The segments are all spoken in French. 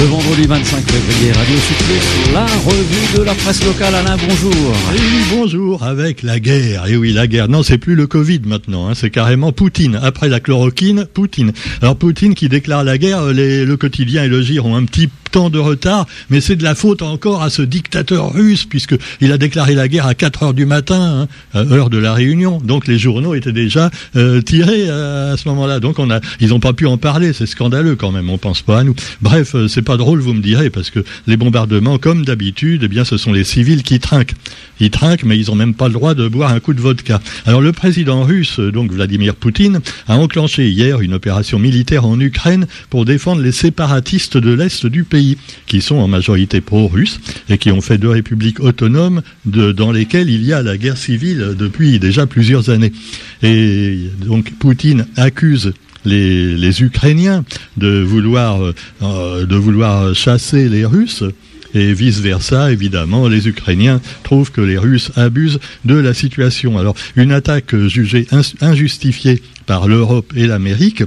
Le vendredi 25 février, Radio Sud la revue de la presse locale. Alain, bonjour. Oui, bonjour, avec la guerre. Et oui, la guerre. Non, c'est plus le Covid maintenant, hein, c'est carrément Poutine. Après la chloroquine, Poutine. Alors Poutine qui déclare la guerre, le quotidien et le GIR ont un petit temps de retard, mais c'est de la faute encore à ce dictateur russe, puisqu'il a déclaré la guerre à 4 heures du matin, hein, heure de la réunion. Donc les journaux étaient déjà euh, tirés à, ce moment-là. Donc on a, ils n'ont pas pu en parler, c'est scandaleux quand même, on pense pas à nous. Bref, euh, c'est pas drôle, vous me direz, parce que les bombardements, comme d'habitude, eh bien ce sont les civils qui trinquent. Ils trinquent, mais ils n'ont même pas le droit de boire un coup de vodka. Alors le président russe, donc Vladimir Poutine, a enclenché hier une opération militaire en Ukraine pour défendre les séparatistes de l'Est du pays qui sont en majorité pro-russes et qui ont fait deux républiques autonomes dans lesquelles il y a la guerre civile depuis déjà plusieurs années. Et donc Poutine accuse les, Ukrainiens de vouloir, euh, de vouloir chasser les Russes et vice-versa, évidemment, les Ukrainiens trouvent que les Russes abusent de la situation. Alors, une attaque jugée injustifiée par l'Europe et l'Amérique.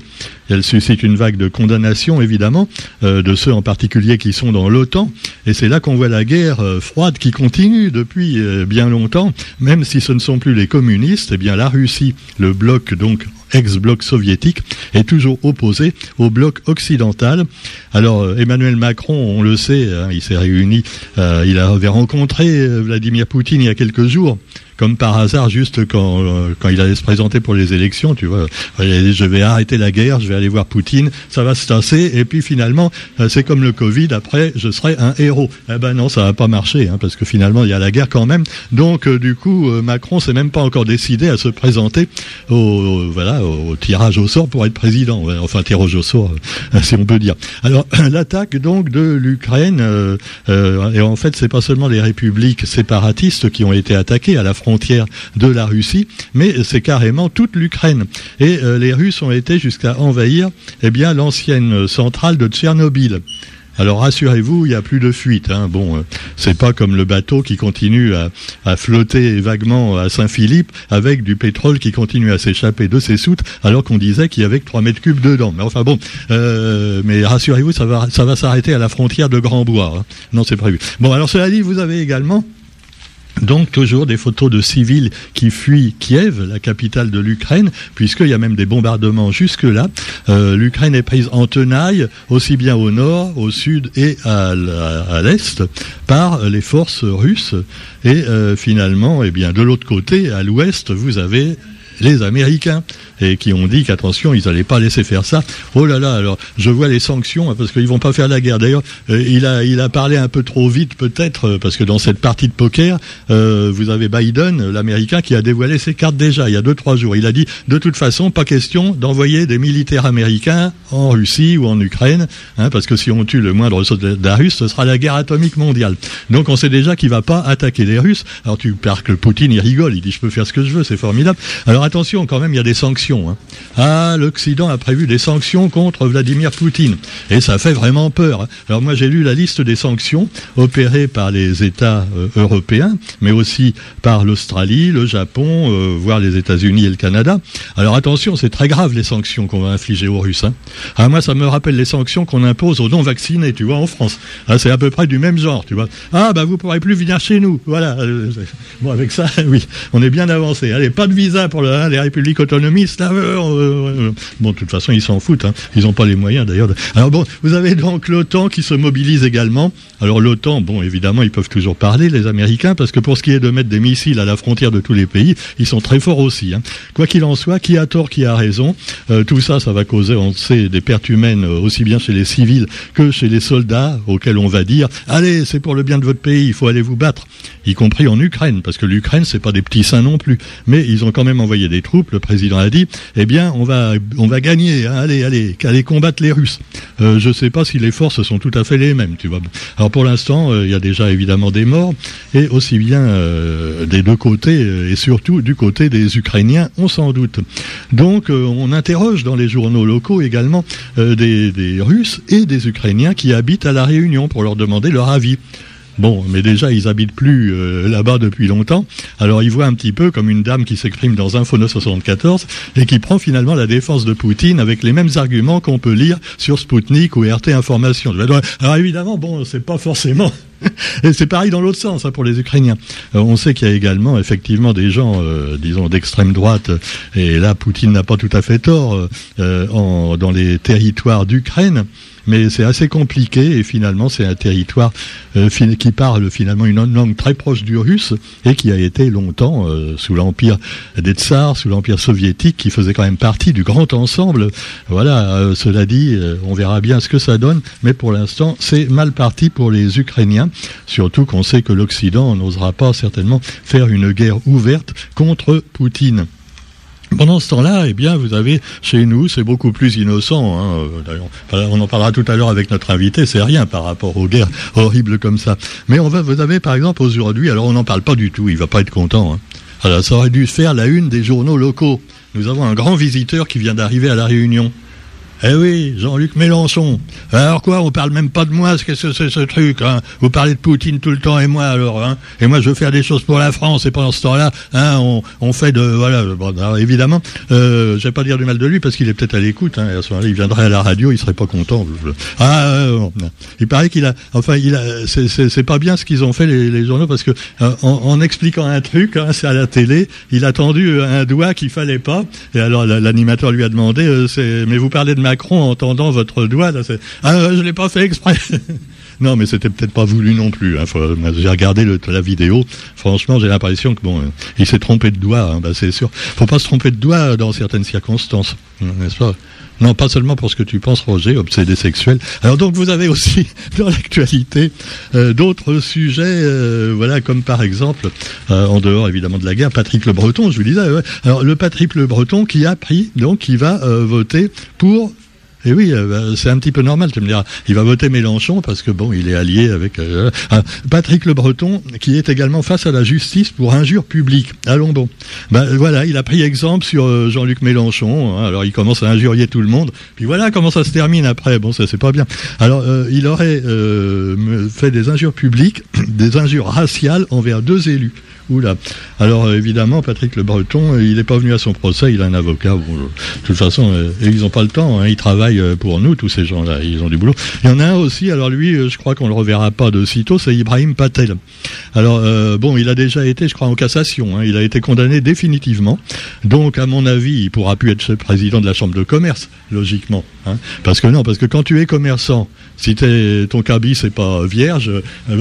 Elle suscite une vague de condamnation, évidemment, euh, de ceux en particulier qui sont dans l'OTAN. Et c'est là qu'on voit la guerre euh, froide qui continue depuis euh, bien longtemps, même si ce ne sont plus les communistes. Eh bien, la Russie, le bloc donc ex-bloc soviétique, est toujours opposé au bloc occidental. Alors Emmanuel Macron, on le sait, hein, il s'est réuni, il avait rencontré Vladimir Poutine il y a quelques jours comme par hasard, juste quand, euh, quand il allait se présenter pour les élections, tu vois, je vais arrêter la guerre, je vais aller voir Poutine, ça va se tasser, et puis finalement, euh, c'est comme le Covid, après, je serai un héros. Eh ben non, ça va pas marcher, hein, parce que finalement, il y a la guerre quand même. Donc, euh, du coup, Macron s'est même pas encore décidé à se présenter au, voilà, au, tirage au sort pour être président. Enfin, tirage au sort, si on peut dire. Alors, l'attaque donc de l'Ukraine, et en fait, c'est pas seulement les républiques séparatistes qui ont été attaquées à la frontière de la Russie, mais c'est carrément toute l'Ukraine. Et euh, les Russes ont été jusqu'à envahir eh bien l'ancienne centrale de Tchernobyl. Alors rassurez-vous, il n'y a plus de fuite. Hein. Bon, euh, c'est pas comme le bateau qui continue à, flotter vaguement à Saint-Philippe avec du pétrole qui continue à s'échapper de ses soutes, alors qu'on disait qu'il y avait que 3 mètres cubes dedans. Mais enfin bon, euh, mais rassurez-vous, ça va, ça va s'arrêter à la frontière de Grand-Bois. Hein. Non, c'est prévu. Bon, alors cela dit, vous avez également donc toujours des photos de civils qui fuient Kiev, la capitale de l'Ukraine, puisqu'il y a même des bombardements jusque-là. Euh, L'Ukraine est prise en tenaille, aussi bien au nord, au sud et à, l'est, par les forces russes. Et euh, finalement, eh bien, de l'autre côté, à l'ouest, vous avez les Américains et qui ont dit qu'attention, ils n'allaient pas laisser faire ça. Oh là là, alors je vois les sanctions hein, parce qu'ils vont pas faire la guerre. D'ailleurs, euh, il a il a parlé un peu trop vite peut-être euh, parce que dans cette partie de poker, euh, vous avez Biden, l'Américain, qui a dévoilé ses cartes déjà il y a deux trois jours. Il a dit de toute façon pas question d'envoyer des militaires américains en Russie ou en Ukraine, hein, parce que si on tue le moindre soldat russe, ce sera la guerre atomique mondiale. Donc on sait déjà qu'il va pas attaquer les Russes. Alors tu perds que Poutine il rigole, il dit je peux faire ce que je veux, c'est formidable. Alors attention quand même, il y a des sanctions Hein. Ah, l'Occident a prévu des sanctions contre Vladimir Poutine. Et ça fait vraiment peur. Hein. Alors moi j'ai lu la liste des sanctions opérées par les États euh, européens, mais aussi par l'Australie, le Japon, euh, voire les États-Unis et le Canada. Alors attention, c'est très grave les sanctions qu'on va infliger aux Russes. Hein. Ah, moi ça me rappelle les sanctions qu'on impose aux non-vaccinés, tu vois, en France. Ah, c'est à peu près du même genre, tu vois. Ah, bah vous pourrez plus venir chez nous. Voilà. Bon, avec ça, oui, on est bien avancé. Allez, pas de visa pour les républiques autonomistes bon, de toute façon, ils s'en foutent. Hein. Ils n'ont pas les moyens d'ailleurs. Alors bon, vous avez donc l'OTAN qui se mobilise également. Alors l'OTAN, bon, évidemment, ils peuvent toujours parler, les Américains, parce que pour ce qui est de mettre des missiles à la frontière de tous les pays, ils sont très forts aussi. Hein. Quoi qu'il en soit, qui a tort, qui a raison, euh, tout ça, ça va causer, on sait, des pertes humaines euh, aussi bien chez les civils que chez les soldats, auxquels on va dire, allez, c'est pour le bien de votre pays, il faut aller vous battre, y compris en Ukraine, parce que l'Ukraine, c'est pas des petits seins non plus. Mais ils ont quand même envoyé des troupes, le président a dit, eh bien, on va, on va gagner. Hein. allez, allez, allez combattre les Russes. Euh, je ne sais pas si les forces sont tout à fait les mêmes, tu vois. Alors pour l'instant, euh, il y a déjà évidemment des morts, et aussi bien euh, des deux côtés, et surtout du côté des Ukrainiens, on s'en doute. Donc, on interroge dans les journaux locaux également des, des Russes et des Ukrainiens qui habitent à la Réunion pour leur demander leur avis. Bon, mais déjà, ils habitent plus euh, là-bas depuis longtemps. Alors, ils voient un petit peu comme une dame qui s'exprime dans Infono 74 et qui prend finalement la défense de Poutine avec les mêmes arguments qu'on peut lire sur Sputnik ou RT Information. Alors, évidemment, bon, c'est pas forcément et c'est pareil dans l'autre sens hein, pour les Ukrainiens. Euh, on sait qu'il y a également effectivement des gens, euh, disons, d'extrême droite, et là Poutine n'a pas tout à fait tort, en, dans les territoires d'Ukraine, mais c'est assez compliqué et finalement c'est un territoire euh, qui parle finalement une langue très proche du russe et qui a été longtemps euh, sous l'empire des tsars, sous l'empire soviétique, qui faisait quand même partie du grand ensemble. Voilà, euh, cela dit, on verra bien ce que ça donne, mais pour l'instant c'est mal parti pour les Ukrainiens, surtout qu'on sait que l'Occident n'osera pas certainement faire une guerre ouverte contre Poutine. Pendant ce temps-là, eh bien, vous avez chez nous, c'est beaucoup plus innocent. Hein. on en parlera tout à l'heure avec notre invité. C'est rien par rapport aux guerres horribles comme ça. Mais on va, vous avez par exemple aujourd'hui, alors on n'en parle pas du tout. Il va pas être content. Hein. Alors, ça aurait dû faire la une des journaux locaux. Nous avons un grand visiteur qui vient d'arriver à la Réunion. Eh oui, Jean-Luc Mélenchon. Alors quoi, on parle même pas de moi, ce que c'est ce truc hein Vous parlez de Poutine tout le temps et moi alors, hein Et moi je veux faire des choses pour la France et pendant ce temps-là, hein, on, fait de voilà. Bon, alors, évidemment, euh, je vais pas dire du mal de lui parce qu'il est peut-être à l'écoute. Hein, il viendrait à la radio, il serait pas content. Ah, euh, il paraît qu'il a, enfin, il a, c'est pas bien ce qu'ils ont fait les, journaux parce que euh, en, expliquant un truc, hein, c'est à la télé, il a tendu un doigt qu'il fallait pas. Et alors l'animateur lui a demandé, euh, mais vous parlez de ma Macron en tendant votre doigt. Là, ah, je l'ai pas fait exprès. non, mais c'était peut-être pas voulu non plus. Hein. J'ai regardé la vidéo. Franchement, j'ai l'impression que bon, euh, il s'est trompé de doigt. Hein, bah, c'est sûr. Faut pas se tromper de doigt dans certaines circonstances, n'est-ce pas? Non, pas seulement pour ce que tu penses, Roger, obsédé sexuel. Alors donc vous avez aussi dans l'actualité euh, d'autres sujets, euh, voilà, comme par exemple, en dehors évidemment de la guerre, Patrick Le Breton, je vous disais. Alors le Patrick Le Breton qui a pris, donc qui va voter pour et eh oui, euh, bah, c'est un petit peu normal, tu me diras. Il va voter Mélenchon parce que bon, il est allié avec euh, euh, Patrick Le Breton, qui est également face à la justice pour injure publique à Londres. Ben voilà, il a pris exemple sur Jean-Luc Mélenchon. Hein. alors il commence à injurier tout le monde. Puis voilà comment ça se termine après. Bon, ça c'est pas bien. Alors il aurait fait des injures publiques, des injures raciales envers deux élus. Oula. Alors euh, évidemment, Patrick Le Breton, euh, il n'est pas venu à son procès, il a un avocat. de toute façon, euh, ils n'ont pas le temps. Hein, ils travaillent pour nous, tous ces gens-là. Ils ont du boulot. Il y en a un aussi. Alors lui, je crois qu'on le reverra pas de sitôt. C'est Ibrahim Patel. Alors bon, il a déjà été, je crois, en cassation. Hein, il a été condamné définitivement. Donc, à mon avis, il pourra plus être président de la chambre de commerce, logiquement. Hein. Parce que non, parce que quand tu es commerçant, si ton cabis c'est pas vierge,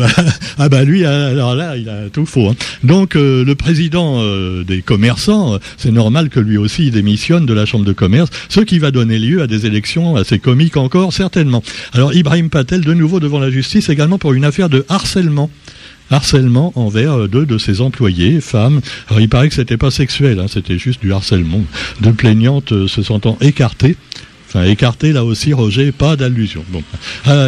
ah bah lui, alors là, il a tout faux. Donc euh, le président euh, des commerçants, euh, c'est normal que lui aussi démissionne de la Chambre de commerce, ce qui va donner lieu à des élections assez comiques encore, certainement. Alors Ibrahim Patel, de nouveau devant la justice, également pour une affaire de harcèlement harcèlement envers deux de ses employés, femmes. Alors, il paraît que c'était pas sexuel, hein, c'était juste du harcèlement. De plaignantes se sentant écartées Enfin, écarté là aussi, Roger, pas d'allusion. Bon,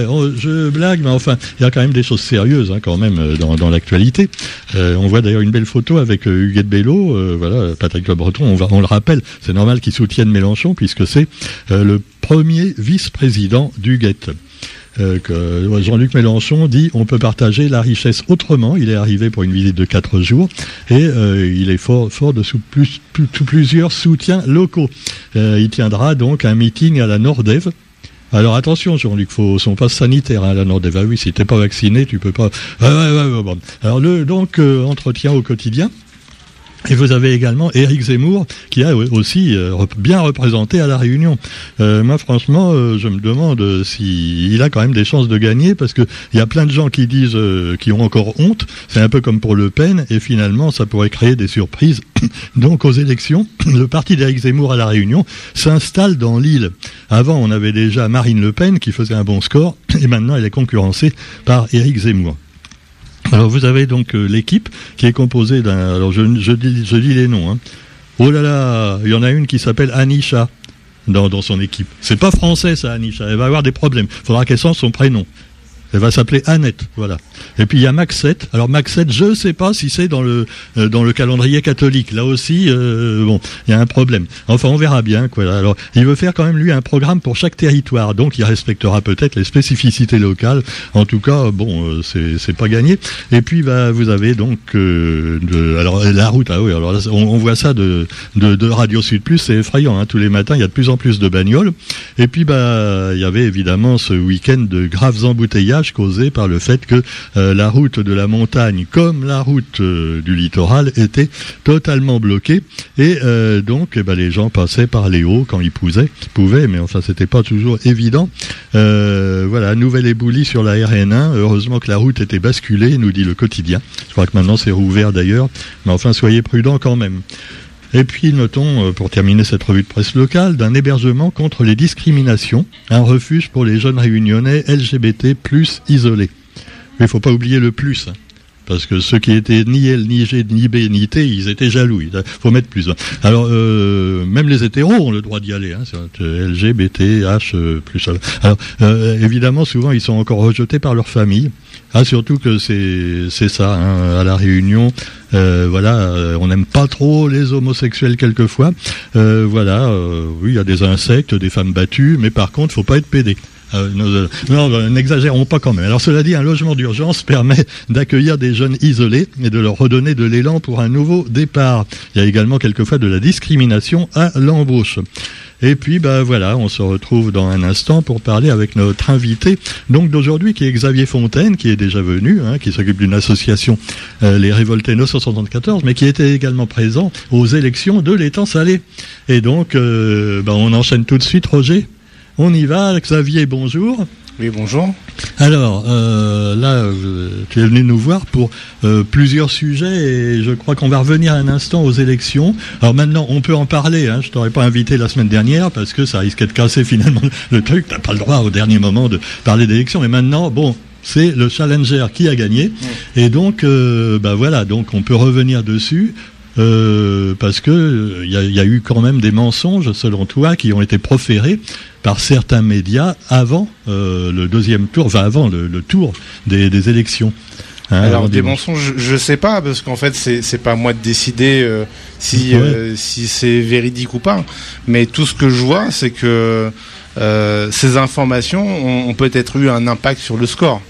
oh, je blague, mais enfin, il y a quand même des choses sérieuses hein, quand même euh, dans, l'actualité. Euh, on voit d'ailleurs une belle photo avec euh, Huguette Bello, voilà, Patrick Le Breton. On le rappelle, c'est normal qu'il soutienne Mélenchon puisque c'est le premier vice-président d'Huguette. Euh, que Jean-Luc Mélenchon dit on peut partager la richesse autrement. Il est arrivé pour une visite de quatre jours et euh, il est fort, fort de sous plus, plusieurs soutiens locaux. Euh, il tiendra donc un meeting à la Nordève. Alors attention, Jean-Luc, faut son passe sanitaire hein, à la Nordève. Ah oui, si t'es pas vacciné, tu peux pas. Alors le donc entretien au quotidien. Et vous avez également Éric Zemmour qui a aussi euh, bien représenté à la Réunion. Euh, moi, franchement, euh, je me demande s'il a quand même des chances de gagner parce que il y a plein de gens qui disent qui ont encore honte. C'est un peu comme pour Le Pen et finalement, ça pourrait créer des surprises. Donc, aux élections, le parti d'Éric Zemmour à la Réunion s'installe dans l'île. Avant, on avait déjà Marine Le Pen qui faisait un bon score et maintenant, elle est concurrencée par Éric Zemmour. Alors vous avez donc euh, l'équipe qui est composée d'un. Alors je, dis, je dis les noms. Hein. Oh là là, il y en a une qui s'appelle Anisha dans, son équipe. C'est pas français ça, Anisha. Elle va avoir des problèmes. Il faudra qu'elle sente son prénom. Elle va s'appeler Annette, voilà. Et puis il y a Max 7. Alors Max 7, je ne sais pas si c'est dans le euh, dans le calendrier catholique. Là aussi, euh, bon, il y a un problème. Enfin, on verra bien. Alors, il veut faire quand même lui un programme pour chaque territoire, donc il respectera peut-être les spécificités locales. En tout cas, bon, euh, c'est c'est pas gagné. Et puis, bah, vous avez donc alors la route. Ah oui, alors on, voit ça de, de, de Radio Sud Plus, c'est effrayant. Hein. Tous les matins, il y a de plus en plus de bagnoles. Et puis, bah, il y avait évidemment ce week-end de graves embouteillages causés par le fait que euh, la route de la montagne comme la route euh, du littoral était totalement bloquée et euh, donc eh ben, les gens passaient par les hauts quand ils pouvaient, pouvaient mais enfin c'était pas toujours évident. voilà, nouvelle éboulie sur la RN1. Heureusement que la route était basculée, nous dit le quotidien. Je crois que maintenant c'est rouvert d'ailleurs, mais enfin soyez prudents quand même. Et puis notons, pour terminer cette revue de presse locale, d'un hébergement contre les discriminations, un refuge pour les jeunes réunionnais LGBT plus isolés. Mais il faut pas oublier le plus. Hein. parce que ceux qui étaient ni L, ni G, ni B, ni T, ils étaient jaloux. Il faut mettre plus. Hein. Alors, euh, même les hétéros ont le droit d'y aller. Hein, L, B, T, H, euh, plus. Alors, euh, évidemment, souvent, ils sont encore rejetés par leur famille. Ah, surtout que c'est ça. Hein, à la Réunion, voilà, on n'aime pas trop les homosexuels quelquefois. voilà, oui, il y a des insectes, des femmes battues, mais par contre, faut pas être pédé. Euh, euh, non, n'exagérons pas quand même. Alors cela dit, un logement d'urgence permet d'accueillir des jeunes isolés et de leur redonner de l'élan pour un nouveau départ. Il y a également quelquefois de la discrimination à l'embauche. Et puis, bah voilà, on se retrouve dans un instant pour parler avec notre invité, donc d'aujourd'hui, qui est Xavier Fontaine, qui est déjà venu, hein, qui s'occupe d'une association, euh, les Révoltés 974, mais qui était également présent aux élections de l'étang salé. Et donc, bah, on enchaîne tout de suite, Roger. On y va, Xavier, bonjour. Oui, bonjour. Alors, euh, là, euh, tu es venu nous voir pour euh, plusieurs sujets et je crois qu'on va revenir un instant aux élections. Alors maintenant, on peut en parler. Hein, je t'aurais pas invité la semaine dernière parce que ça risquait de casser finalement le truc. T'as pas le droit au dernier moment de parler d'élections. Mais maintenant, bon, c'est le challenger qui a gagné. Et donc, bah voilà, donc on peut revenir dessus. Parce que il y, a eu quand même des mensonges, selon toi, qui ont été proférés par certains médias avant euh, le deuxième tour, enfin avant le, tour des, élections. Hein, alors des mensonges, je, ne sais pas parce qu'en fait c'est c'est pas moi de décider euh, si euh, si c'est véridique ou pas. Mais tout ce que je vois, c'est que ces informations ont peut-être eu un impact sur le score.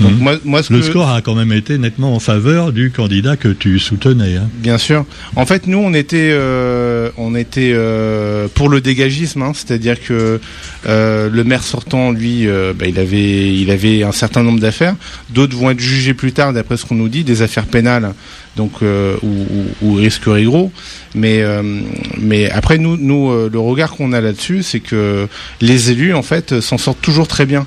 Mhm. le score a quand même été nettement en faveur du candidat que tu soutenais. Hein. Bien sûr. En fait, nous, on était, euh, on était euh, pour le dégagisme, hein. c'est-à-dire que euh, le maire sortant, lui, bah, il avait, il avait un certain nombre d'affaires. D'autres vont être jugés plus tard, d'après ce qu'on nous dit, des affaires pénales, donc ou, ou, risqueraient gros. Mais, mais après, nous, nous, le regard qu'on a là-dessus, c'est que les élus, en fait, s'en sortent toujours très bien.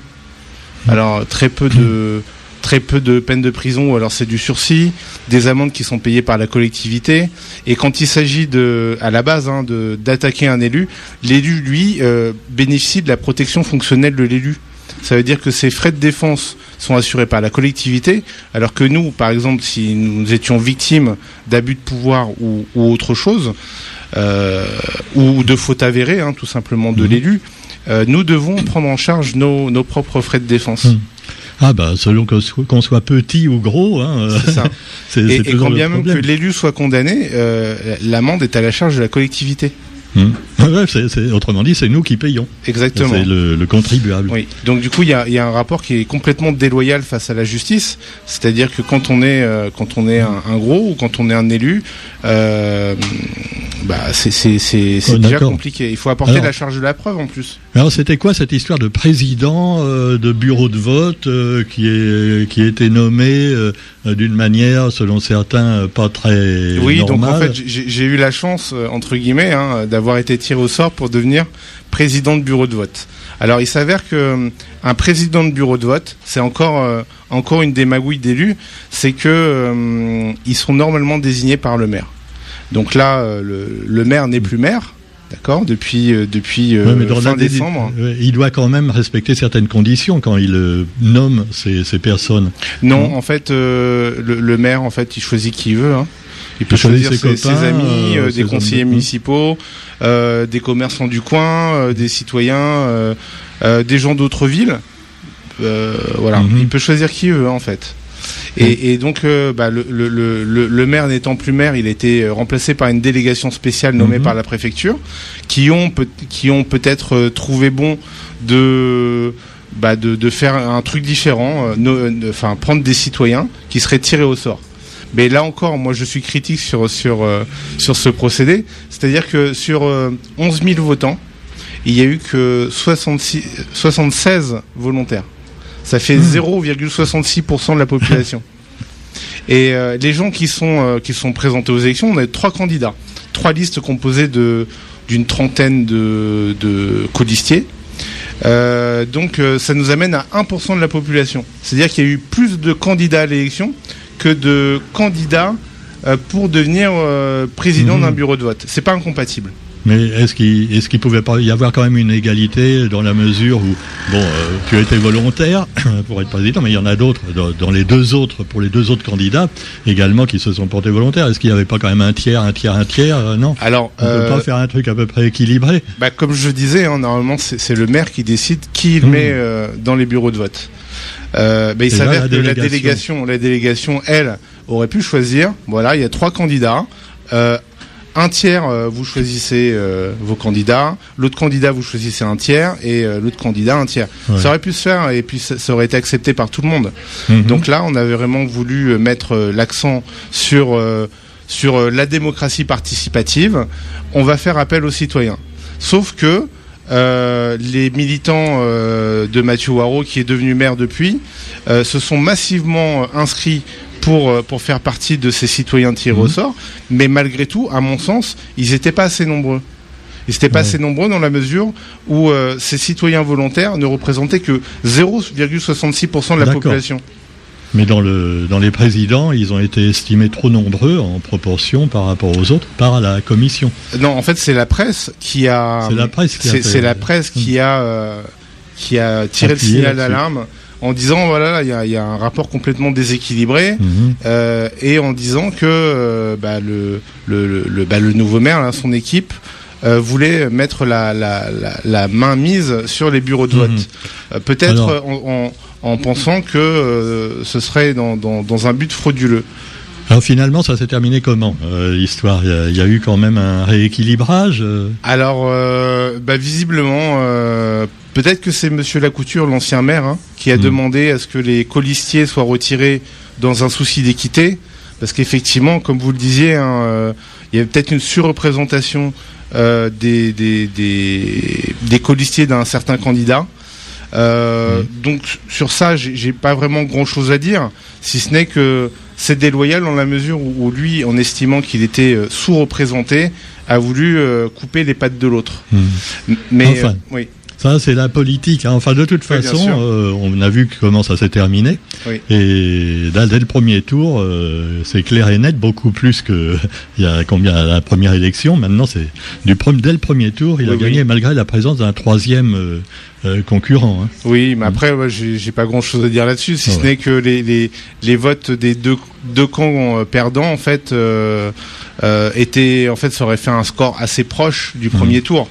Alors très peu de très de peines de prison alors c'est du sursis, des amendes qui sont payées par la collectivité. Et quand il s'agit de, à la base, hein, d'attaquer un élu, l'élu lui euh, bénéficie de la protection fonctionnelle de l'élu. Ça veut dire que ses frais de défense sont assurés par la collectivité, alors que nous, par exemple, si nous étions victimes d'abus de pouvoir ou, autre chose, ou de faute avérée, hein, tout simplement de mmh. l'élu, euh, nous devons prendre en charge nos, nos propres frais de défense. Hmm. Ah bah selon qu'on soit petit ou gros, hein, c'est ça. et, quand bien même que l'élu soit condamné, euh, l'amende est à la charge de la collectivité. Hmm. autrement dit, c'est nous qui payons. Exactement. C'est le, contribuable. Oui. Donc du coup, il y a, y a, un rapport qui est complètement déloyal face à la justice. C'est-à-dire que quand on est euh, quand on est un, gros ou quand on est un élu, euh, bah c'est oh, déjà compliqué. Il faut apporter la charge de la preuve en plus. Alors c'était quoi cette histoire de président euh, de bureau de vote euh, qui est qui a été nommé euh, d'une manière selon certains pas très oui donc en fait j'ai eu la chance entre guillemets hein, d'avoir été tiré au sort pour devenir président de bureau de vote. Alors il s'avère que un président de bureau de vote c'est encore encore une démagouille d'élus c'est que ils sont normalement désignés par le maire. Donc là le, le maire n'est plus maire D'accord Depuis, euh, depuis euh, fin décembre. Il doit quand même respecter certaines conditions quand il euh, nomme ces, ces, personnes. Non, en fait, le, maire, en fait, il choisit qui il veut. Hein. Il peut choisir ses, amis, des conseillers municipaux, des commerçants du coin, des citoyens, des gens d'autres villes. voilà, Mhm. il peut choisir qui il veut en fait. Et, et donc, euh, bah, le, le, le, le- le maire n'étant plus maire, il a été euh, remplacé par une délégation spéciale nommée Mhm. par la préfecture, qui ont qui ont peut-être euh, trouvé bon de bah, de, de faire un truc différent, euh, no- enfin prendre des citoyens qui seraient tirés au sort. Mais là encore, moi je suis critique sur sur euh, sur ce procédé, c'est-à-dire que sur euh, 11 000 votants, il y a eu que 66, 76 volontaires. Ça fait 0,66% de la population. Et euh, les gens qui sont euh, qui sont présentés aux élections, on a trois candidats, trois listes composées de d'une trentaine de, de colistiers. Euh, donc ça nous amène à 1% de la population. C'est-à-dire qu'il y a eu plus de candidats à l'élection que de candidats pour devenir président Mhm. d'un bureau de vote. C'est pas incompatible. Mais est-ce qu'il est-ce qu'il pouvait pas y avoir quand même une égalité dans la mesure où bon euh, tu as été volontaire pour être président, mais il y en a d'autres dans, dans les deux autres pour les deux autres candidats également qui se sont portés volontaires. Est-ce qu'il n'y avait pas quand même un tiers, un tiers, un tiers Euh, Non? Alors, On peut euh, pas faire un truc à peu près équilibré. Bah, comme je disais, hein, normalement, c'est le maire qui décide qui il Mmh. met euh, dans les bureaux de vote. Euh, bah, il s'avère que la délégation. délégation, la délégation, elle, aurait pu choisir. Voilà, il y a trois candidats. Euh, un tiers, euh, vous choisissez euh, vos candidats. L'autre candidat, vous choisissez un tiers, et euh, l'autre candidat un tiers. Ouais. Ça aurait pu se faire, et puis ça, ça aurait été accepté par tout le monde. Mhm. Donc là, on avait vraiment voulu mettre l'accent sur sur la démocratie participative. On va faire appel aux citoyens. Sauf que euh, les militants euh, de Mathieu Waro, qui est devenu maire depuis, euh, se sont massivement inscrits pour euh, pour faire partie de ces citoyens tirés au Mhm. sort. Mais malgré tout, à mon sens, ils n'étaient pas assez nombreux. Ils n'étaient pas Ouais. assez nombreux dans la mesure où euh, ces citoyens volontaires ne représentaient que 0,66% de la population. Mais dans le dans les présidents, ils ont été estimés trop nombreux en proportion par rapport aux autres par la commission. Non, en fait, c'est la presse qui a. C'est la presse qui a C'est la presse qui a euh, qui a tiré le signal d'alarme en disant voilà, là, il y a, il y a un rapport complètement déséquilibré Mhm. euh, et en disant que euh, bah, le le le, bah, le nouveau maire, là, son équipe. euh, voulait mettre la, la, la, la main mise sur les bureaux de vote. Mhm. Euh, Peut-être en, en, en pensant que euh, ce serait dans, dans, dans un but frauduleux. Alors finalement, ça s'est terminé comment l'histoire? Il y a- il y, a eu quand même un rééquilibrage. Alors, bah, visiblement, peut-être que c'est Monsieur Lacouture, l'ancien maire, hein, qui a Mm. demandé à ce que les colistiers soient retirés dans un souci d'équité, parce qu'effectivement, comme vous le disiez, hein, euh, il y avait peut-être une surreprésentation euh, des, des, des, des colistiers d'un certain candidat. Euh, Donc sur ça, j'ai pas vraiment grand-chose à dire, si ce n'est que c'est déloyal dans la mesure où, où lui, en estimant qu'il était sous-représenté, a voulu couper les pattes de l'autre. hmm. Mais Enfin. oui, Ça, c'est la politique. hein. Enfin, de toute façon, euh, on a vu comment ça s'est terminé. Oui. Et dès, dès le premier tour, euh, c'est clair et net, beaucoup plus que il y a combien à la première élection. Maintenant, c'est du dès le premier tour, il a gagné malgré la présence d'un troisième euh, concurrent. hein. oui, mais après, ouais, j'ai pas grand-chose à dire là-dessus, si Ah ce ouais. n'est que les, les, les votes des deux, deux camps perdants, en fait, étaient, en fait, ça aurait fait un score assez proche du premier tour.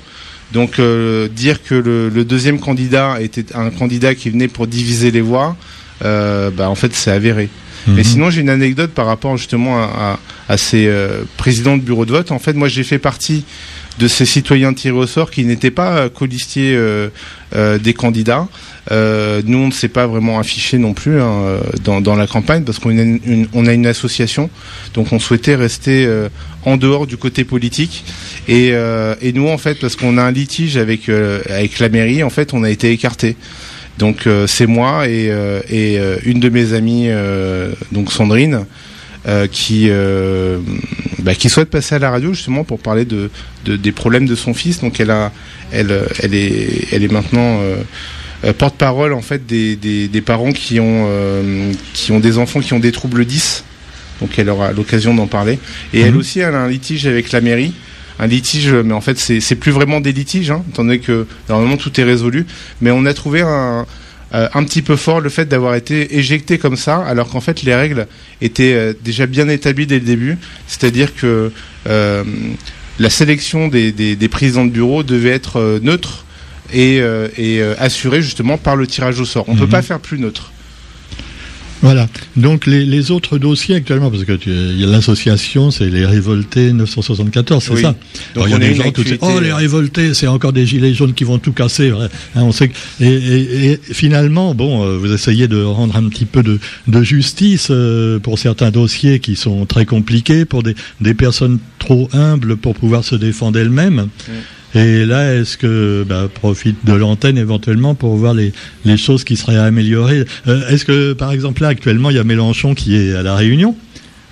Donc euh, dire que le, le deuxième candidat était un candidat qui venait pour diviser les voix, euh, bah, en fait, c'est avéré. Mais Mhm. sinon, j'ai une anecdote par rapport justement à, à, à ces euh, présidents de bureau de vote. En fait, moi, j'ai fait partie de ces citoyens tirés au sort qui n'étaient pas euh, colistiers euh, euh, des candidats. Nous, on ne s'est pas vraiment affiché non plus hein, dans, dans la campagne parce qu'on a une, une- on a une association, donc on souhaitait rester en dehors du côté politique. Et, et nous, en fait, parce qu'on a un litige avec avec la mairie, en fait, on a été écartés. Donc euh, c'est moi et, euh, et euh, une de mes amies, donc Sandrine, qui bah, qui souhaite passer à la radio justement pour parler de, de- des problèmes de son fils. Donc elle a, elle, elle est, elle est maintenant euh, euh, porte-parole en fait des, des, des parents qui ont euh, qui ont des enfants qui ont des troubles 10. Donc elle aura l'occasion d'en parler. Et elle Mhm. aussi, elle a un litige avec la mairie. Un litige, mais en fait, c'est c'est plus vraiment des litiges, hein, étant donné que normalement tout est résolu. Mais on a trouvé un, euh, un petit peu fort le fait d'avoir été éjecté comme ça, alors qu'en fait les règles étaient euh, déjà bien établies dès le début. C'est-à-dire que euh, la sélection des, des, des présidents de bureau devait être neutre et, et assuré justement par le tirage au sort. On ne peut Mhm. pas faire plus neutre. Voilà. Donc les, les autres dossiers actuellement, parce que tu- il y a l'association, c'est les révoltés 974, c'est Oui. ça. Donc Alors, il y a des gens qui disent, activité, oh les révoltés, c'est encore des gilets jaunes qui vont tout casser. Hein, on sait que- et, et- et finalement, bon, euh, vous essayez de rendre un petit peu de, de justice euh, pour certains dossiers qui sont très compliqués, pour des, des personnes trop humbles pour pouvoir se défendre elles-mêmes. Et là, est-ce que bah, profite de l'antenne éventuellement pour voir les, les choses qui seraient améliorées Euh, Est-ce que, par exemple, là, actuellement, il y a Mélenchon qui est à la Réunion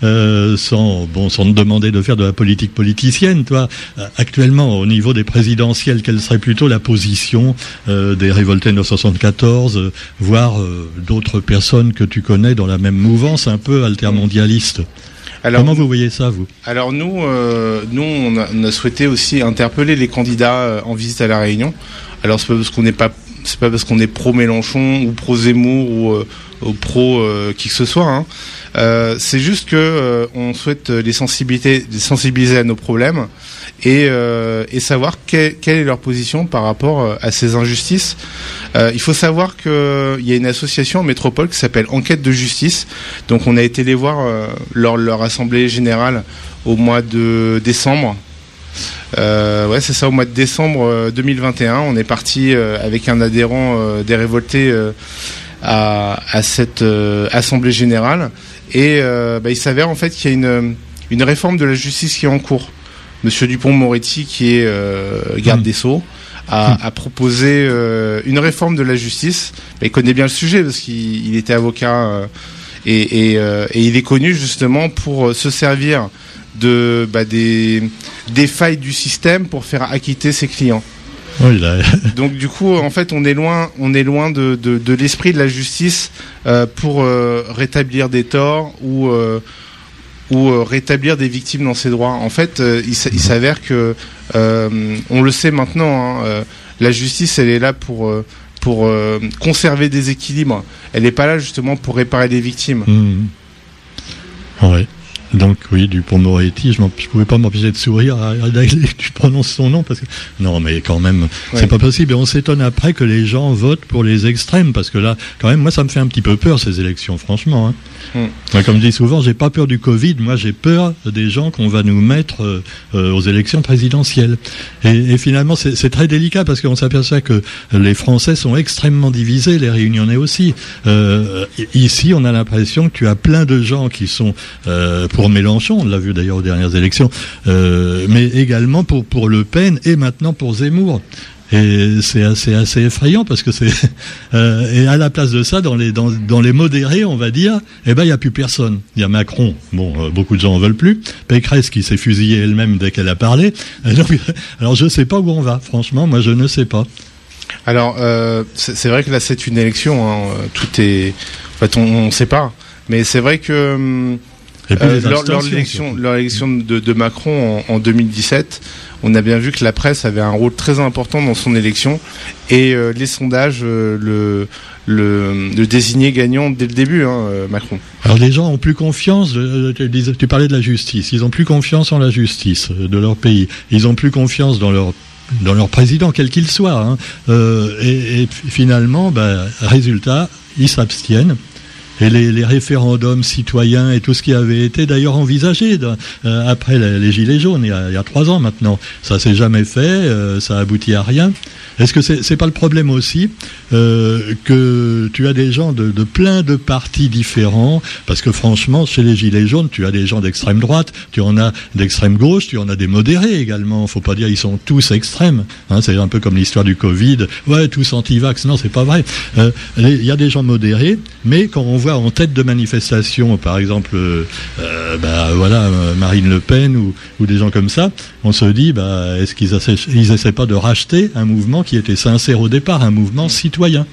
euh, sans, bon, sans demander de faire de la politique politicienne, toi, euh, actuellement, au niveau des présidentielles, quelle serait plutôt la position euh, des révoltés 974, euh, voire d'autres personnes que tu connais dans la même mouvance, un peu altermondialiste? Alors, Comment vous voyez ça, vous Alors nous, euh, nous on a, on a souhaité aussi interpeller les candidats euh, en visite à la Réunion. Alors c'est pas parce qu'on n'est pas, c'est pas parce qu'on est pro Mélenchon ou pro Zemmour ou, euh, ou pro euh, qui que ce soit. hein. Euh, c'est juste que euh, on souhaite les sensibiliser, les sensibiliser à nos problèmes et, euh, et savoir que- quelle est leur position par rapport euh, à ces injustices. Euh, il faut savoir qu'il y a une association en métropole qui s'appelle Enquête de justice. Donc on a été les voir euh, lors de leur assemblée générale au mois de décembre. Euh, ouais, c'est ça, au mois de décembre euh, 2021. On est parti euh, avec un adhérent euh, des révoltés euh, à, à cette euh, assemblée générale. Et euh, bah, il s'avère en fait qu'il y a une, une réforme de la justice qui est en cours. Monsieur Dupont-Moretti, qui est euh, garde Mhm. des Sceaux, a, a proposé euh, une réforme de la justice. Il connaît bien le sujet parce qu'il il était avocat euh, et, et, euh, et il est connu justement pour euh, se servir de bah, des, des failles du système pour faire acquitter ses clients. Oui, là, Donc du coup, en fait, on est loin, on est loin de, de, de l'esprit de la justice euh, pour euh, rétablir des torts ou euh, ou euh, rétablir des victimes dans ses droits. En fait, euh, il s'avère que euh, on le sait maintenant, hein, la justice, elle est là pour pour conserver des équilibres. Elle n'est pas là justement pour réparer les victimes. Ouais. Donc oui, Dupont-Moretti, je ne pouvais pas m'empêcher de sourire à, à- tu prononces son nom parce que non, mais quand même, Ouais. c'est pas possible. Et on s'étonne après que les gens votent pour les extrêmes parce que là, quand même, moi, ça me fait un petit peu peur ces élections, franchement. hein. Mm. Moi, comme je dis souvent, j'ai pas peur du Covid. Moi, j'ai peur des gens qu'on va nous mettre euh, euh, aux élections présidentielles. Et, et finalement, c'est très délicat parce qu'on s'aperçoit que les Français sont extrêmement divisés, les Réunionnais aussi. Euh, ici, on a l'impression que tu as plein de gens qui sont pour Mélenchon, on l'a vu d'ailleurs aux dernières élections, euh, mais également pour pour Le Pen et maintenant pour Zemmour. Et c'est assez, effrayant parce que c'est euh, et à la place de ça, dans les dans, dans les modérés, on va dire, eh ben il y a plus personne. Il y a Macron, bon, euh, beaucoup de gens en veulent plus. Pécresse qui s'est fusillée elle-même dès qu'elle a parlé. Donc, alors je sais pas où on va. Franchement, moi je ne sais pas. Alors, c'est vrai que là, c'est une élection. hein, tout est, en fait, on ne sait pas. Mais c'est vrai que hum, Et puis Euh, lors, de l'élection, de Macron en, en 2017, on a bien vu que la presse avait un rôle très important dans son élection et euh, les sondages euh, le, le, le désignaient gagnant dès le début, hein, Macron. Alors les gens ont plus confiance. Tu, parlais de la justice. Ils ont plus confiance en la justice de leur pays. Ils ont plus confiance dans leur dans leur président, quel qu'il soit. hein. Euh, et, et finalement, bah, résultat, ils s'abstiennent. Et les, référendums citoyens et tout ce qui avait été d'ailleurs envisagé euh, après les, Gilets jaunes, il y, a, trois ans maintenant, ça s'est jamais fait, euh, ça aboutit à rien. Est-ce que c'est c'est pas le problème aussi euh, que tu as des gens de, plein de partis différents? Parce que franchement, chez les Gilets jaunes, tu as des gens d'extrême droite, tu en as d'extrême gauche, tu en as des modérés également. Faut pas dire ils sont tous extrêmes. Hein, c'est un peu comme l'histoire du Covid. Ouais, tous anti-vax. Non, c'est pas vrai. Euh, Il y a des gens modérés, mais quand on voit en tête de manifestation, par exemple, euh, euh, bah, voilà, Marine Le Pen ou, ou des gens comme ça, on se dit, bah, est-ce qu'ils essaient, ils essaient pas de racheter un mouvement qui était sincère au départ, un mouvement citoyen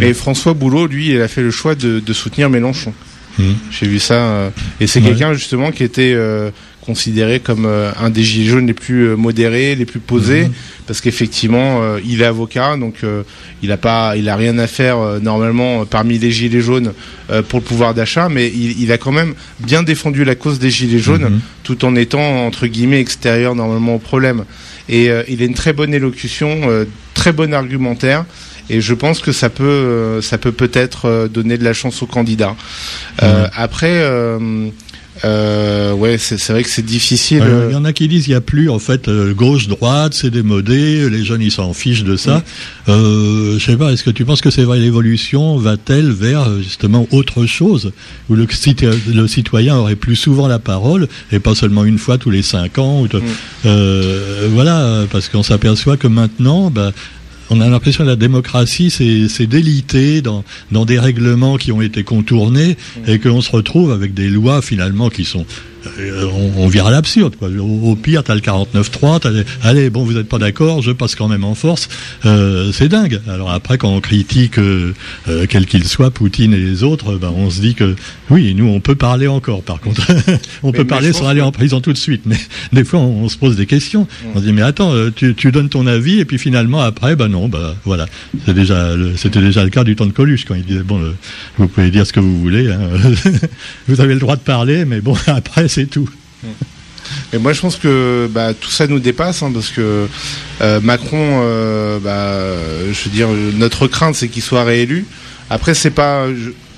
Et François Boulot, lui, il a fait le choix de, de soutenir Mélenchon. Mhm. J'ai vu ça. euh, et c'est Ouais. quelqu'un justement qui était euh, considéré comme euh, un des gilets jaunes les plus euh, modérés, les plus posés, Mhm. parce qu'effectivement, euh, il est avocat, donc euh, il a pas, il a rien à faire euh, normalement euh, parmi les gilets jaunes euh, pour le pouvoir d'achat, mais il, il a quand même bien défendu la cause des gilets jaunes, Mhm. tout en étant entre guillemets extérieur normalement au problème. Et euh, il a une très bonne élocution, euh, très bon argumentaire. Et je pense que ça peut, ça peut peut-être donner de la chance aux candidats. Après, euh, ouais, c'est vrai que c'est difficile. Euh, il y en a qui disent il n'y a plus en fait euh, gauche droite, c'est démodé, les jeunes ils s'en fichent de ça. Euh, je sais pas, est-ce que tu penses que c'est vrai l'évolution va-t-elle vers justement autre chose? Où le, le, citoyen aurait plus souvent la parole et pas seulement une fois tous les cinq ans. Ou euh, voilà, parce qu'on s'aperçoit que maintenant, bah, on a l'impression que la démocratie c'est délité dans, dans des règlements qui ont été contournés et qu'on se retrouve avec des lois finalement qui sont euh, on, vire à l'absurde. Au, pire, t'as le 49-3, allez, bon, vous n'êtes pas d'accord, je passe quand même en force. Euh, c'est dingue. Alors après, quand on critique, euh, quel qu'il soit, Poutine et les autres, ben, on se dit que oui, nous, on peut parler encore, par contre. on peut parler sans aller en prison tout de suite. Mais des fois, on, se pose des questions. On se dit, mais attends, tu, donnes ton avis, et puis finalement, après, ben non, ben voilà. C'est déjà, c'était déjà le cas du temps de Coluche, quand il disait, bon, vous pouvez dire ce que vous voulez, hein. vous avez le droit de parler, mais bon, après, c'est tout. Et moi, je pense que bah, tout ça nous dépasse, hein, parce que euh, Macron, euh, bah, je veux dire, notre crainte, c'est qu'il soit réélu. Après, c'est pas,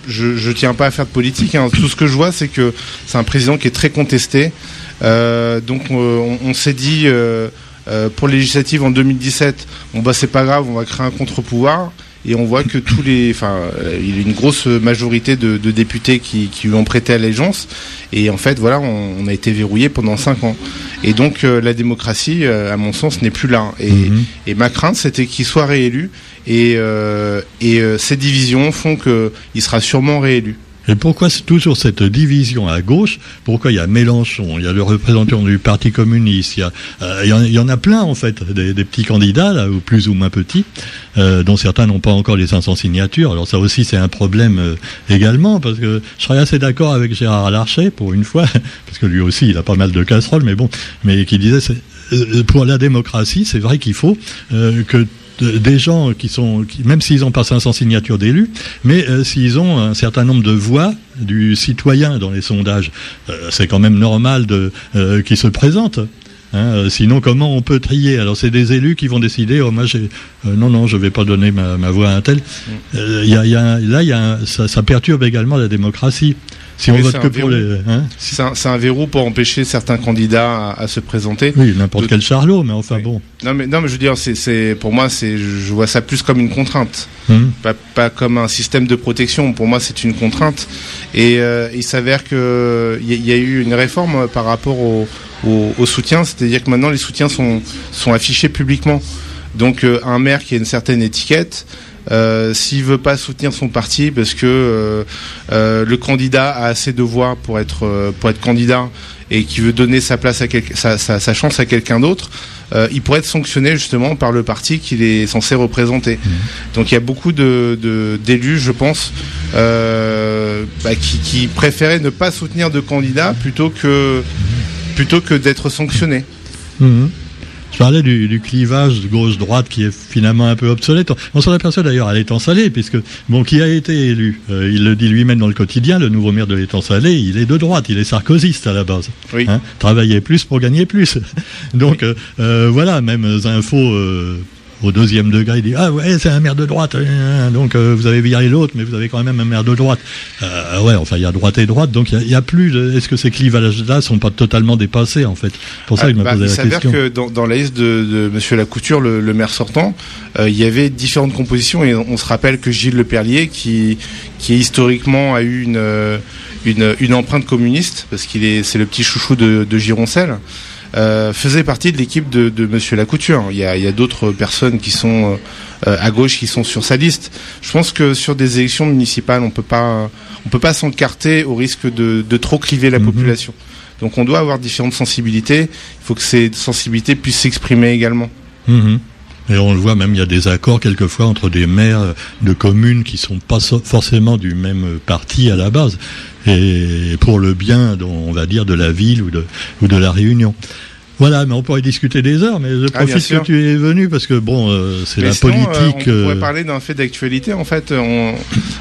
je, je, tiens pas à faire de politique. Hein. Tout ce que je vois, c'est que c'est un président qui est très contesté. Euh, donc, on, s'est dit. pour les législatives en 2017, bon bah c'est pas grave, on va créer un contre-pouvoir et on voit que tous les, enfin, euh, il y a une grosse majorité de, députés qui, lui ont prêté allégeance, et en fait, voilà, on, a été verrouillé pendant cinq ans. Et donc, euh, la démocratie, euh, à mon sens, n'est plus là. Et, mhm. et ma crainte, c'était qu'il soit réélu, et, et ces divisions font qu'il sera sûrement réélu. Et pourquoi toujours cette division à gauche? Pourquoi il y a Mélenchon, il y a le représentant du Parti communiste, il y, a, euh, il y en a plein en fait, des, petits candidats, là, ou plus ou moins petits, euh, dont certains n'ont pas encore les 500 signatures. Alors ça aussi c'est un problème euh, également, parce que je serais assez d'accord avec Gérard Larcher, pour une fois, parce que lui aussi il a pas mal de casseroles, mais bon, mais qui disait, pour la démocratie, c'est vrai qu'il faut que des gens qui sont, même s'ils n'ont pas 500 signatures d'élus, mais euh, s'ils ont un certain nombre de voix du citoyen dans les sondages, euh, c'est quand même normal de euh, qu'ils se présentent. Hein, sinon, comment on peut trier? Alors, c'est des élus qui vont décider. Oh, moi, non, non, je vais pas donner ma, voix à un tel. Mm. Y a, y a, là, y a ça, ça, perturbe également la démocratie. Si on vote que pour les. Hein c'est un, verrou pour empêcher certains candidats à, se présenter. Oui, n'importe quel charlot, mais enfin bon. Non, mais, non, mais je veux dire, c'est, pour moi, c'est, je vois ça plus comme une contrainte. Hum. Pas, pas, comme un système de protection. Pour moi, c'est une contrainte. Et euh, il s'avère qu'il y, y, a eu une réforme par rapport au, au, soutien, c'est-à-dire que maintenant, les soutiens sont, sont affichés publiquement. Donc, euh, un maire qui a une certaine étiquette, euh, s'il veut pas soutenir son parti parce que euh, euh, le candidat a assez de voix pour être pour être candidat et qui veut donner sa place à sa, sa, chance à quelqu'un d'autre, il pourrait être sanctionné justement par le parti qu'il est censé représenter. Mmh. Donc il y a beaucoup de d'élus, je pense, bah, qui, qui, préféraient ne pas soutenir de candidats plutôt que plutôt que d'être sanctionnés. Mmh. Je parlais du, clivage gauche-droite qui est finalement un peu obsolète. On s'en aperçoit d'ailleurs à l'étang salé, puisque, bon, qui a été élu? Euh, Il le dit lui-même dans le quotidien, le nouveau maire de l'étang salé, il est de droite, il est sarkozyste à la base. Oui. Hein Travailler plus pour gagner plus. Donc, euh, euh, voilà, même infos au deuxième degré, il dit Ah ouais, c'est un maire de droite, hein, donc euh, vous avez viré l'autre, mais vous avez quand même un maire de droite. Euh, ouais, enfin, il y a droite et droite, donc il n'y a, plus. Est-ce que ces clivages-là sont pas totalement dépassés, en fait? Pour ça que je me bah, posais la question. Il s'avère que dans, dans, la liste de, de Monsieur Lacouture, le, le maire sortant, euh, il y avait différentes compositions, et on se rappelle que Gilles Le Perlier, qui, qui historiquement a eu une, une, une empreinte communiste, parce qu'il est, c'est le petit chouchou de, de Gironcel. Euh, faisait partie de l'équipe de, de Monsieur Lacouture. Il y a, il y a d'autres personnes qui sont euh, à gauche qui sont sur sa liste. Je pense que sur des élections municipales, on peut pas, on peut pas s'encarter au risque de, de, trop cliver la mhm. population. Donc on doit avoir différentes sensibilités. Il faut que ces sensibilités puissent s'exprimer également. Mhm. Et on le voit même, il y a des accords quelquefois entre des maires de communes qui sont pas forcément du même parti à la base, et pour le bien, on va dire, de la ville ou de, ou de la Réunion. Voilà, mais on pourrait discuter des heures, mais je ah, profite que tu es venu parce que bon, euh, c'est la politique. Euh, on pourrait euh, parler d'un fait d'actualité. En fait, on,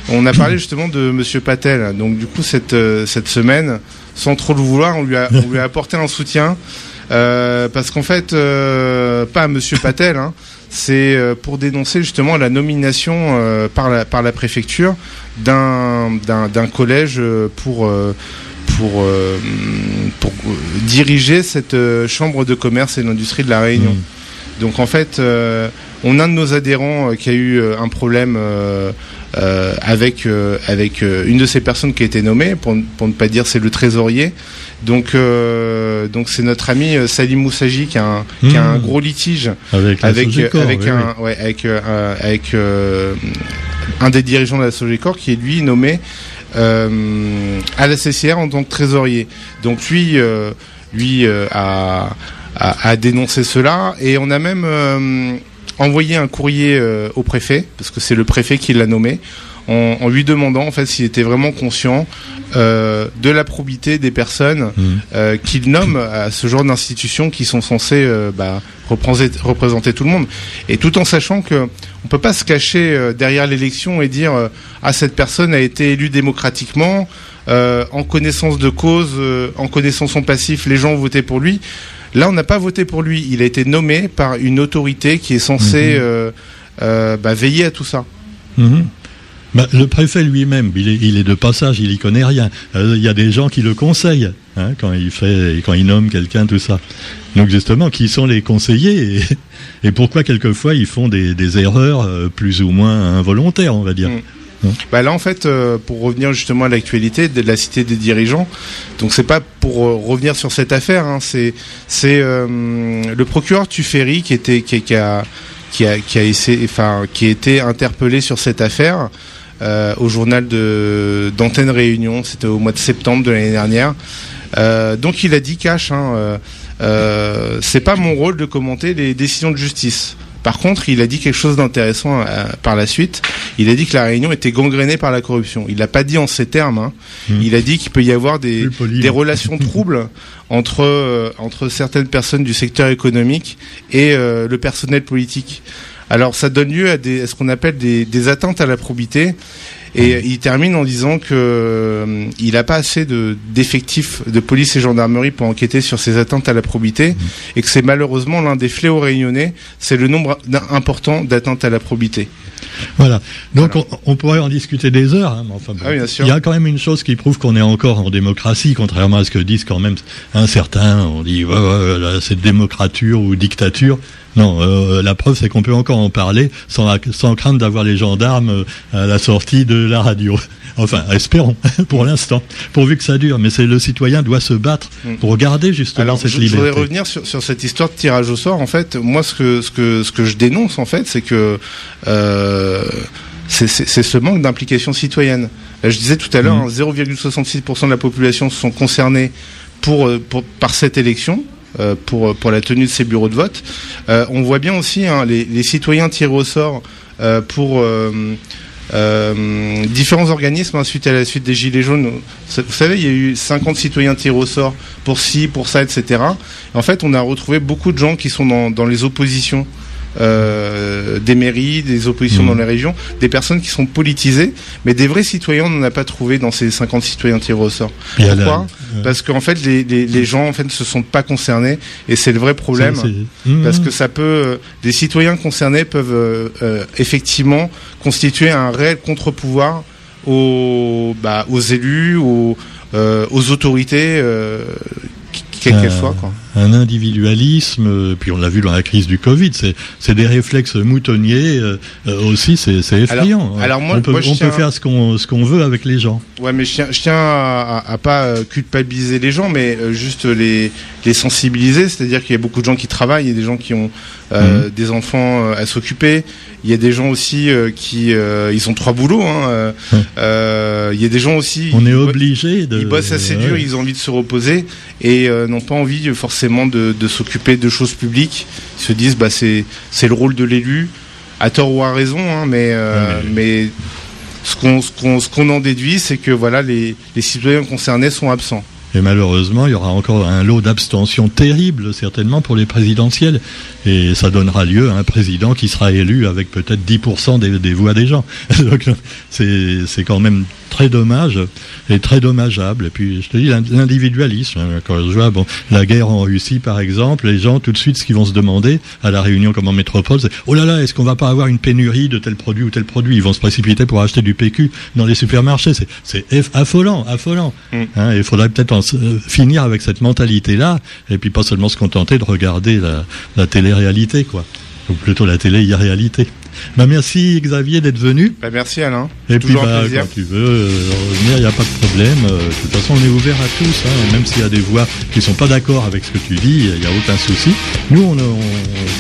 on, a parlé justement de Monsieur Patel. Donc du coup, cette cette semaine, sans trop le vouloir, on lui a, on lui a apporté un soutien parce qu'en fait, pas Monsieur Patel, hein, c'est euh, pour dénoncer justement la nomination euh, par la par la préfecture d'un collège euh, pour diriger cette chambre de commerce et d'industrie de la Réunion. Mm. Donc en fait, euh, on a un de nos adhérents euh, qui a eu euh, un problème avec avec une de ces personnes qui a été nommée, pour, ne- pour ne pas dire c'est le trésorier. Donc donc c'est notre ami Salim Moussagi qui a un, qui a un Mmh. gros litige Avec avec avec oui, un ouais, avec un- avec un des dirigeants de la Sogecor qui est lui nommé à la CCR en tant que trésorier. Donc lui lui a, a a dénoncé cela et on a même euh, envoyé un courrier euh, au préfet parce que c'est le préfet qui l'a nommé en, en lui demandant en fait s'il était vraiment conscient euh, de la probité des personnes Mm. euh, qu'il nomme à ce genre d'institutions qui sont censées euh, bah, représenter, représenter tout le monde. Et tout en sachant que on peut pas se cacher euh, derrière l'élection et dire euh, ah cette personne a été élue démocratiquement euh, en connaissance de cause, euh, en connaissant son passif, les gens ont voté pour lui. Là, on n'a pas voté pour lui. Il a été nommé par une autorité qui est censée Mhm. euh, euh, bah, veiller à tout ça. Mhm. Bah, le préfet lui-même, il est, il est de passage, il y connaît rien. Euh, Il y a des gens qui le conseillent hein, quand il fait, quand il nomme quelqu'un, tout ça. Donc justement, qui sont les conseillers et, et pourquoi quelquefois ils font des, des erreurs euh, plus ou moins involontaires, on va dire. Mm. Bah là en fait euh, pour revenir justement à l'actualité de la cité des dirigeants donc c'est pas pour euh, revenir sur cette affaire hein, c'est euh, le procureur Tuffery qui était qui, a qui a essayé enfin qui a été interpellé sur cette affaire au journal de d'Antenne Réunion. C'était au mois de septembre de l'année dernière. Donc il a dit cash hein, c'est pas mon rôle de commenter les décisions de justice par contre, il a dit quelque chose d'intéressant euh, par la suite. Il a dit que la Réunion était gangrénée par la corruption. Il l'a pas dit en ces termes. hein. Mhm. Il a dit qu'il peut y avoir des, hein. relations troubles entre euh, entre certaines personnes du secteur économique et euh, le personnel politique. Alors, ça donne lieu à, des, à ce qu'on appelle des, des atteintes à la probité. Et il termine en disant que euh, il n'a pas assez de d'effectifs de police et gendarmerie pour enquêter sur ces atteintes à la probité et que c'est malheureusement l'un des fléaux réunionnais, c'est le nombre important d'atteintes à la probité. Voilà. Donc On, on pourrait en discuter des heures. hein, mais enfin. Ah oui, bien sûr. Il y a quand même une chose qui prouve qu'on est encore en démocratie, contrairement à ce que disent quand même un certain. On dit ouais, ouais, c'est démocrature ou dictature. Non, euh, la preuve c'est qu'on peut encore en parler sans, sans crainte d'avoir les gendarmes euh, à la sortie de la radio. Enfin, espérons pour l'instant, pourvu que ça dure. Mais c'est le citoyen doit se battre Mm. pour garder justement Alors, cette je, je voudrais liberté. revenir sur, sur cette histoire de tirage au sort. En fait, moi, ce que ce que ce que je dénonce, en fait, c'est que euh, c'est ce manque d'implication citoyenne. Je disais tout à l'heure, Mhm. hein, 0,66% de la population sont concernés pour, euh, pour par cette élection. Euh, pour pour la tenue de ces bureaux de vote, Euh, on voit bien aussi hein, les, citoyens tirés au sort euh, pour différents organismes hein, suite à la suite des gilets jaunes. Vous savez, il y a eu 50 citoyens tirés au sort pour ci, pour ça, etc. En fait, on a retrouvé beaucoup de gens qui sont dans, dans les oppositions euh, des mairies, des oppositions dans les régions, des personnes qui sont politisées, mais des vrais citoyens, on n'en a pas trouvé dans ces 50 citoyens tirés au sort. La- Pourquoi euh, Parce qu'en fait, les, les, les gens en fait ne se sont pas concernés, et c'est le vrai problème. Mhm. Parce que ça peut, euh, des citoyens concernés peuvent euh, euh, effectivement constituer un réel contre-pouvoir aux, bah, aux élus, aux, euh, aux autorités, euh, quelles qu'elles Euh, soient. Quoi. Un individualisme, puis on l'a vu dans la crise du Covid, c'est des réflexes moutonniers euh, euh, aussi, c'est effrayant. alors moi- on peut, moi, on faire ce qu'on veut avec les gens. Ouais, mais je tiens, je tiens à, à- pas euh, culpabiliser les gens, mais juste les, les sensibiliser. C'est-à-dire qu'il y a beaucoup de gens qui travaillent, il y a des gens qui ont euh, des enfants à s'occuper. Il y a des gens aussi euh, qui ils ont trois boulots. hein, il y a des gens aussi. On est obligé de. Ils bossent assez dur, ils ont envie de se reposer et n'ont pas envie euh, forcément de, de s'occuper de choses publiques. Ils se disent bah c'est c'est le rôle de l'élu, à tort ou à raison, hein, mais euh, Ouais, mais ce qu'on ce en déduit, c'est que voilà les les citoyens concernés sont absents. Et malheureusement, il y aura encore un lot d'abstention terrible, certainement, pour les présidentielles. Et ça donnera lieu à un président qui sera élu avec peut-être 10% des, des voix des gens. Donc, c'est quand même très dommage et très dommageable. Et puis, je te dis, l'individualisme. Hein, quand je vois bon, la guerre en Russie, par exemple, les gens, tout de suite, ce qu'ils vont se demander à la réunion comme en métropole, c'est oh là là, est-ce qu'on va pas avoir une pénurie de tel produit ou tel produit? Ils vont se précipiter pour acheter du PQ dans les supermarchés. C'est affolant, affolant. Mm. Hein, il faudrait peut-être euh, finir avec cette mentalité-là et puis pas seulement se contenter de regarder la, la télé-réalité, quoi. Ou plutôt la télé-irréalité. Bah merci Xavier d'être venu. Bah merci Alain. Et puis bah, quand tu veux euh, revenir, il n'y a pas de problème. Euh, de toute façon, on est ouvert à tous. Hein. Même s'il y a des voix qui sont pas d'accord avec ce que tu dis, il n'y a aucun souci. Nous, on ne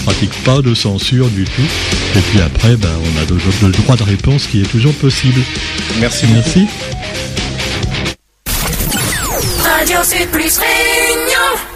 pratique pas de censure du tout. Et puis après, bah, on a le, droit de réponse qui est toujours possible. Merci. Merci. Beaucoup. Radio Sud Plus Réunion.